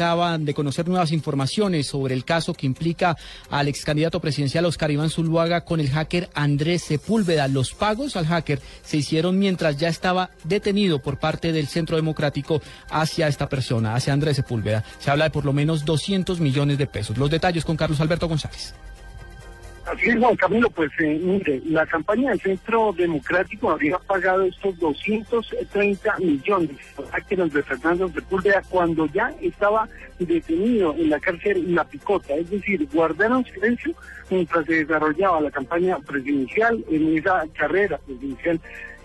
acaban de conocer nuevas informaciones sobre el caso que implica al ex candidato presidencial Oscar Iván Zuluaga con el hacker Andrés Sepúlveda. Los pagos al hacker se hicieron mientras ya estaba detenido por parte del Centro Democrático hacia esta persona, hacia Andrés Sepúlveda. Se habla de por lo menos 200 millones de pesos. Los detalles con Carlos Alberto González. Así es, Juan Camilo, pues eh, mire, la campaña del Centro Democrático habría pagado estos 230 millones a de Fernando Sepúlveda cuando ya estaba detenido en la cárcel La Picota, es decir, guardaron silencio mientras se desarrollaba la campaña presidencial en esa carrera presidencial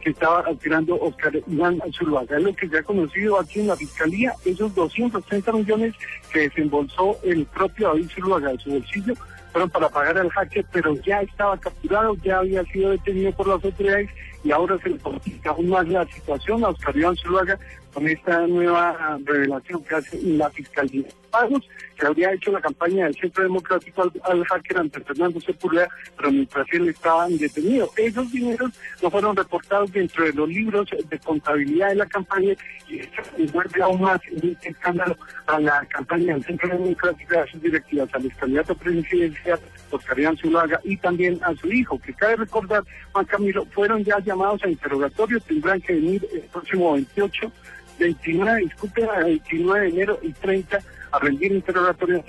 que estaba aspirando Oscar Iván Zuluaga. Es lo que se ha conocido aquí en la Fiscalía, esos 230 millones que desembolsó el propio David Zuluaga de su bolsillo fueron para pagar al hacker, pero ya estaba capturado, ya había sido detenido por las autoridades y ahora se le complica aún más la situación a Oscar Iván Zuluaga con esta nueva revelación que hace la Fiscalía. Pagos que habría hecho la campaña del Centro Democrático al, hacker ante Fernando Sepúlveda, pero mientras él estaba detenido. Esos dineros no fueron reportados dentro de los libros de contabilidad de la campaña y esto vuelve aún más este escándalo a la campaña del Centro Democrático a sus directivas, al candidato presidencial Oscar Iván Zuluaga y también a su hijo, que cabe recordar, Juan Camilo, fueron ya llamados a interrogatorio, tendrán que venir el próximo 28 29, disculpe, 29 de enero y 30 a rendir interrogatorio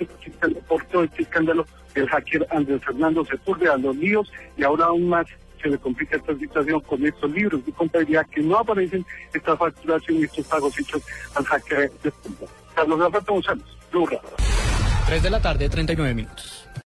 por todo este escándalo del hacker Andrés Fernando Sepúlveda, los líos y ahora aún más se le complica esta situación con estos libros de contabilidad que no aparecen esta facturación y estos pagos hechos al hacker de Carlos Alberto González, 3 de la tarde, 39 minutos.